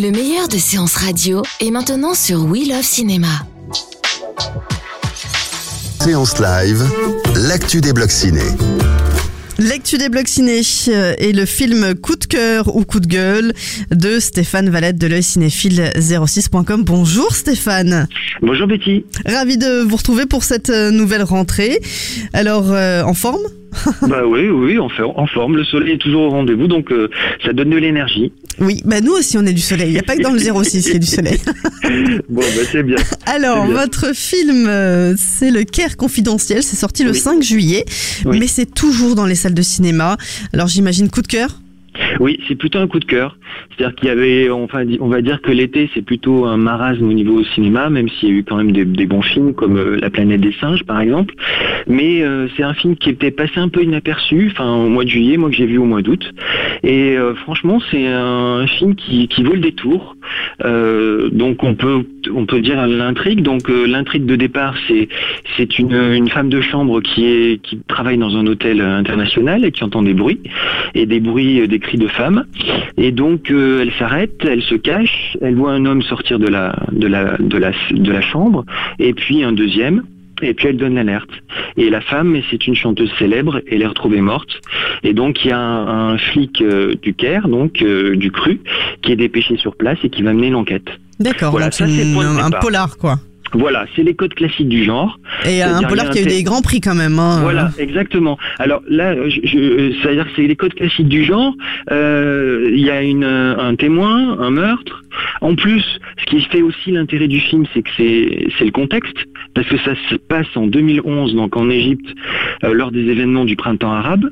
Le meilleur de séances radio est maintenant sur We Love Cinéma. Séance live, l'actu des blocs ciné. L'actu des blocs ciné euh, et le film Coup de cœur ou coup de gueule de Stéphane Valette de l'œil cinéphile 06.com. Bonjour Stéphane. Bonjour Betty. Ravi de vous retrouver pour cette euh, nouvelle rentrée. Alors, euh, en forme? Bah oui, oui, en, for- en forme. Le soleil est toujours au rendez-vous, donc euh, ça donne de l'énergie. Oui, bah nous aussi on est du soleil. Il n'y a pas que dans le 06 qu'il y a du soleil. Bon, bah c'est bien. Alors, bien. votre film, euh, c'est Le Caire confidentiel. C'est sorti le Oui. 5 juillet, Oui. mais c'est toujours dans les salles de cinéma. Alors, j'imagine coup de cœur? Oui, c'est plutôt un coup de cœur. C'est-à-dire qu'il y avait, on va dire que l'été, c'est plutôt un marasme au niveau cinéma, même s'il y a eu quand même des, des bons films comme euh, La planète des singes, par exemple. Mais euh, c'est un film qui était passé un peu inaperçu, enfin, au mois de juillet, moi que j'ai vu au mois d'août. Et euh, franchement, c'est un film qui, qui vaut le détour. Euh, donc, on peut, on peut dire l'intrigue. Donc, euh, l'intrigue de départ, c'est, c'est une, une femme de chambre qui est, qui travaille dans un hôtel international et qui entend des bruits et des bruits, euh, des cris de femmes. Et donc euh, elle s'arrête, elle se cache, elle voit un homme sortir de la, de la, de la, de la chambre, et puis un deuxième. Et puis elle donne l'alerte. Et la femme, c'est une chanteuse célèbre, elle est retrouvée morte. Et donc il y a un, un flic euh, du Caire, donc euh, du cru, qui est dépêché sur place et qui va mener l'enquête. D'accord, Voilà, c'est un polar quoi. Voilà, c'est les codes classiques du genre. Et un polar qui a eu des grands prix quand même. hein. Voilà, exactement. Alors là, je, je- c'est-à-dire que c'est les codes classiques du genre. Euh, Il y a une, un témoin, un meurtre. En plus, ce qui fait aussi l'intérêt du film, c'est que c'est le contexte, parce que ça se passe en 2011, donc en Égypte, euh, lors des événements du printemps arabe.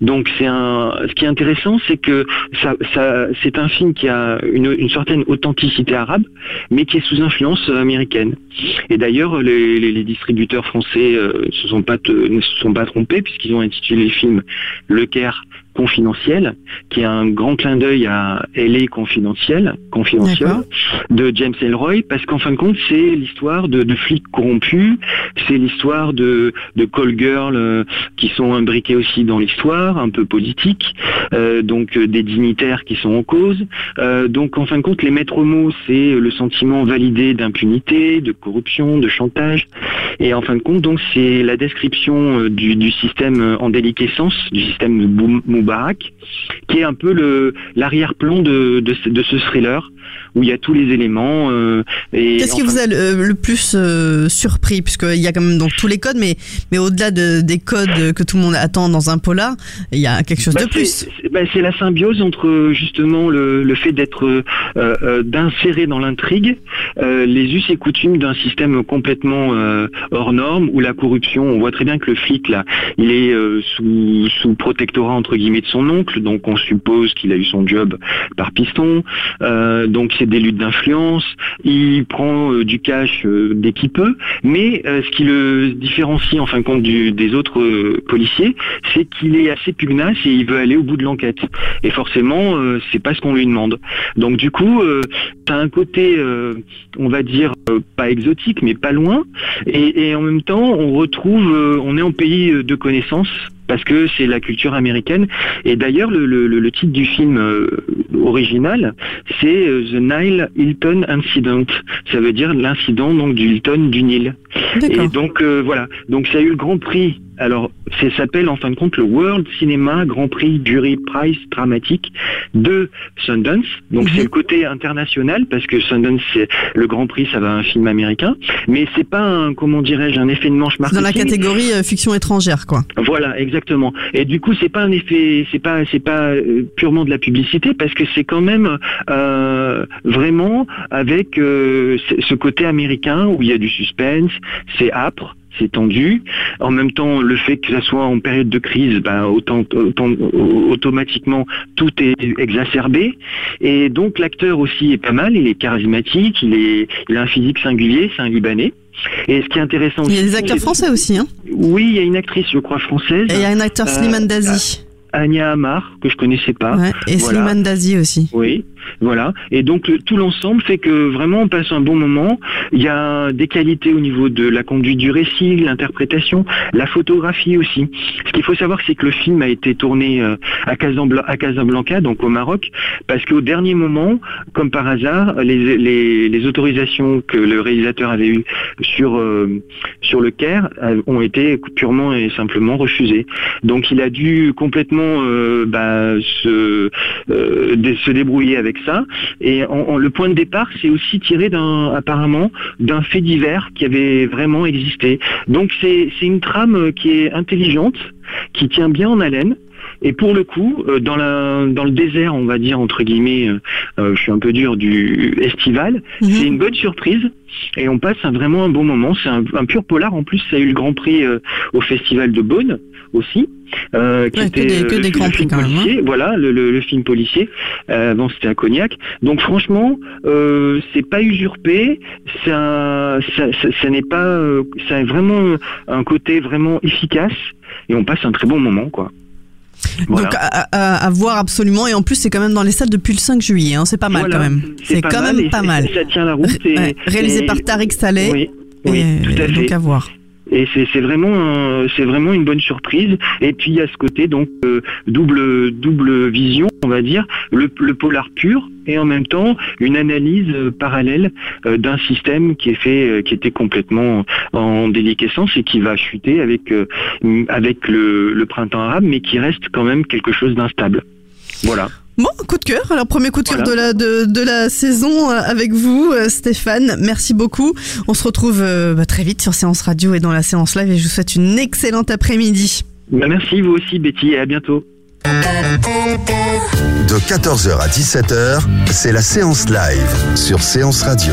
Donc c'est un. Ce qui est intéressant, c'est que ça, ça, c'est un film qui a une, une certaine authenticité arabe, mais qui est sous influence euh, américaine. Et d'ailleurs, les, les- les distributeurs français euh, se sont pas te- ne se sont pas trompés puisqu'ils ont intitulé le film Le Caire confidentiel, qui est un grand clin d'œil à LA confidentiel, confidentiel de James Ellroy, parce qu'en fin de compte, c'est l'histoire de, de flics corrompus, c'est l'histoire de, de call girls euh, qui sont imbriqués aussi dans un peu politique, euh, donc euh, des dignitaires qui sont en cause. Euh, donc en fin de compte, les maîtres mots, c'est le sentiment validé d'impunité, de corruption, de chantage. Et en fin de compte, donc c'est la description du, du système en déliquescence, du système Moubarak, qui est un peu l'arrière-plan de, de, ce- de ce thriller où il y a tous les éléments. euh, Qu'est-ce qui vous a le, le plus euh, surpris? Puisqu'il y a quand même donc tous les codes, mais, mais au-delà de, des codes que tout le monde attend dans un polar, il y a quelque chose Bah, de plus. c'est- c'est bah, c'est la symbiose entre euh, justement le, le fait d'être euh, euh, d'insérer dans l'intrigue euh, les us et coutumes d'un système complètement hors norme où la corruption, on voit très bien que le flic là, il est sous, sous protectorat entre guillemets de son oncle, donc on suppose qu'il a eu son job par piston, donc c'est des luttes d'influence, il prend du cash dès qu'il peut, mais ce qui le différencie en fin de compte du- des autres policiers, c'est qu'il est assez pugnace et il veut aller au bout de l'enquête. Et forcément, euh, c'est pas ce qu'on lui demande. Donc du coup, euh, t'as un côté, euh, on va dire, euh, pas exotique, mais pas loin. Et, et en même temps, on retrouve, on est en pays de connaissance parce que c'est la culture américaine. Et d'ailleurs, le, le- le- le titre du film euh, original, c'est The Nile Hilton Incident. Ça veut dire l'incident donc du Hilton du Nil. Et donc euh, voilà, donc ça a eu le Grand Prix. Alors, ça s'appelle en fin de compte le World Cinema Grand Prix Jury Prize dramatique de Sundance. Donc Mhm. c'est le côté international parce que Sundance c'est le Grand Prix, ça va à un film américain, mais c'est pas un comment dirais-je un effet de manche C'est dans marketing. la catégorie euh, fiction étrangère, quoi. Voilà, exactement. Et du coup, c'est pas un effet, c'est pas, c'est pas euh, purement de la publicité parce que c'est quand même euh, vraiment avec euh, ce ce côté américain où il y a du suspense, c'est âpre, c'est tendu. En même temps, le fait que ça soit en période de crise, ben, autant, automatiquement, tout est exacerbé. Et donc l'acteur aussi est pas mal, il est charismatique, il, est, il a un physique singulier, c'est un Libanais. Et ce qui est intéressant Il y a des acteurs français aussi, hein Oui, il y a une actrice, je crois, française. Et il y a un acteur Slimane Dazi. Anya Amar, que je connaissais pas. Ouais, et Slimane Dazi aussi. Oui. Voilà. Et donc tout l'ensemble fait que vraiment on passe un bon moment. Il y a des qualités au niveau de la conduite du récit, l'interprétation, la photographie aussi. Ce qu'il faut savoir, c'est que le film a été tourné euh, à Casablanca, donc au Maroc, parce qu'au dernier moment, comme par hasard, les, autorisations que le réalisateur avait eues sur euh, le Caire euh, ont été purement et simplement refusées. Donc il a dû complètement bah, se, se débrouiller avec ça. Et le point de départ, c'est aussi tiré d'un apparemment d'un fait divers qui avait vraiment existé. Donc c'est une trame qui est intelligente, qui tient bien en haleine. Et pour le coup, euh, dans, la, dans le désert, on va dire entre guillemets, euh, euh, je suis un peu dur du estival, mhm. c'est une bonne surprise et on passe un, vraiment un bon moment. C'est un, pur polar. En plus, ça a eu le Grand Prix au Festival de Beaune aussi. Euh, qui était que des, grands prix même. Hein. Voilà, le, film policier. Euh, bon, c'était à Cognac. Donc franchement, euh, c'est pas usurpé. Ça, ça, ça, n'est pas. ça a vraiment un côté vraiment efficace et on passe un très bon moment, quoi. Donc à, voir absolument et en plus c'est quand même dans les salles depuis le 5 juillet, hein. c'est pas mal quand même. C'est quand même pas mal. Ça tient la route. réalisé par Tariq Saleh. Oui, oui tout à fait. Donc à voir et c'est vraiment c'est vraiment une bonne surprise. Et puis il y a ce côté donc euh, double double vision on va dire. Le, polar pur et en même temps une analyse euh, parallèle euh, d'un système qui est fait qui était complètement en déliquescence et qui va chuter avec avec le, le printemps arabe mais qui reste quand même quelque chose d'instable. Voilà Bon, coup de cœur. Alors, premier coup de cœur de, la, de, la saison euh, avec vous, euh, Stéphane. Merci beaucoup. On se retrouve euh, bah, très vite sur Séance Radio et dans la séance live et je vous souhaite une excellente après-midi. Bah, merci, vous aussi, Betty, et à bientôt. De 14h à 17h, c'est la séance live sur Séance Radio.